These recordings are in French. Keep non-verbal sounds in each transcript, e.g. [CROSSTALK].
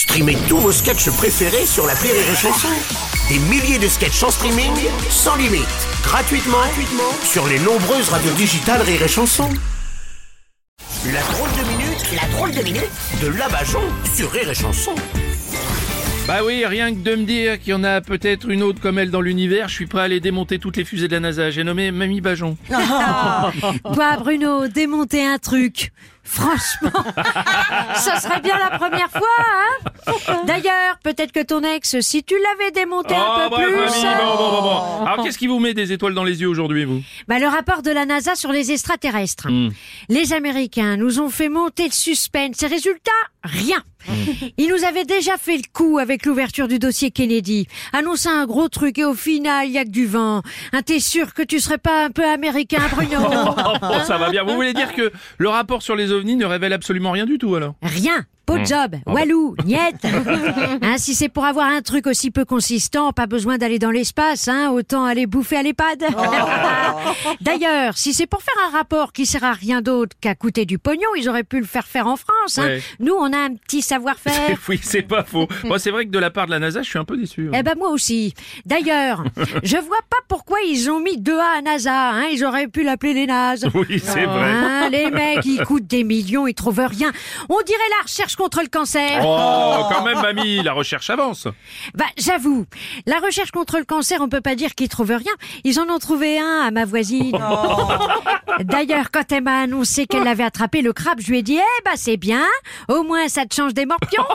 Streamez tous vos sketchs préférés sur la Rire et Chanson. Des milliers de sketchs en streaming, sans limite, gratuitement, gratuitement sur les nombreuses radios digitales Rire et Chanson. La drôle de minute, la drôle de minute de Labajon sur Rire et Chanson. Bah oui, rien que de me dire qu'il y en a peut-être une autre comme elle dans l'univers, je suis prêt à aller démonter toutes les fusées de la NASA. J'ai nommé Mamie Bajon. Toi, [LAUGHS] Bruno, démonter un truc. Franchement, [LAUGHS] ça serait bien la première fois, hein D'ailleurs, peut-être que ton ex, si tu l'avais démonté un peu bref, plus... Mamie, bon, bon, bon, bon. Alors qu'est-ce qui vous met des étoiles dans les yeux aujourd'hui, vous? Bah, le rapport de la NASA sur les extraterrestres. Hmm. Les Américains nous ont fait monter le suspense. Et résultat, rien. Hmm. Ils nous avaient déjà fait le coup avec l'ouverture du dossier Kennedy. Annonçant un gros truc et au final, il y a que du vent. Hein, T'es sûr que tu serais pas un peu américain, Bruno? [LAUGHS] Oh, ça va bien. Vous voulez dire que le rapport sur les ovnis ne révèle absolument rien du tout, alors Rien. Pas Hmm. de job. Ah Walou, [LAUGHS] niette. Hein, si c'est pour avoir un truc aussi peu consistant, pas besoin d'aller dans l'espace, hein, autant aller bouffer à l'EHPAD. [LAUGHS] D'ailleurs, si c'est pour faire un rapport qui sert à rien d'autre qu'à coûter du pognon, ils auraient pu le faire faire en France. Hein. Ouais. Nous, on a un petit savoir-faire. [LAUGHS] Oui, c'est pas faux. Moi, c'est vrai que de la part de la NASA, je suis un peu déçu. Eh ben moi aussi. D'ailleurs, je vois pas pourquoi ils ont mis deux A à NASA. Hein. Ils auraient pu l'appeler les nazes. Oui, c'est vrai. Hein, les mecs, ils coûtent des millions, ils trouvent rien. On dirait la recherche contre le cancer. Oh, quand même, mamie, la recherche avance. Bah, j'avoue, la recherche contre le cancer, on peut pas dire qu'ils trouvent rien. Ils en ont trouvé un à ma voisine. [LAUGHS] D'ailleurs, quand elle m'a annoncé qu'elle avait attrapé le crabe, je lui ai dit, eh bah, c'est bien. Au moins, ça te change des morpions. [LAUGHS]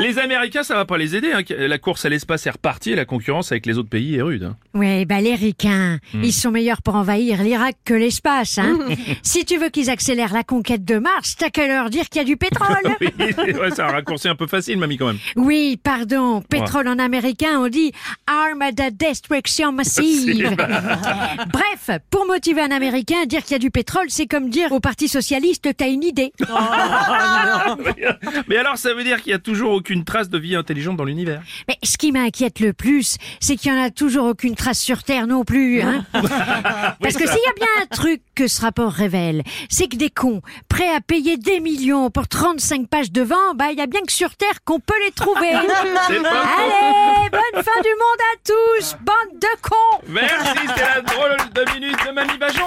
Les Américains, ça va pas les aider. hein. La course à l'espace est repartie et la concurrence avec les autres pays est rude. hein. Oui, bah, les ricains, ils sont meilleurs pour envahir l'Irak que l'espace, hein. [LAUGHS] si tu veux qu'ils accélèrent la conquête de Mars, t'as qu'à leur dire qu'il y a du pétrole. [LAUGHS] Oui, ouais, c'est un raccourci un peu facile, mamie, quand même. Oui, pardon, pétrole en américain, on dit Armada Destruction Massive. [LAUGHS] [LAUGHS] Bref, pour motiver un Américain, dire qu'il y a du pétrole, c'est comme dire au Parti Socialiste, t'as une idée. Mais alors, ça veut dire qu'il y a toujours aucune trace de vie intelligente dans l'univers. Mais ce qui m'inquiète le plus, c'est qu'il y en a toujours aucune trace sur Terre non plus. Hein Parce que s'il y a bien un truc que ce rapport révèle, c'est que des cons prêts à payer des millions pour 35 pages de vent, bah il y a bien que sur Terre qu'on peut les trouver. [LAUGHS] Allez, bonne fin du monde à tous, bande de cons Merci, c'était la drôle de minute de Mamie Bajon.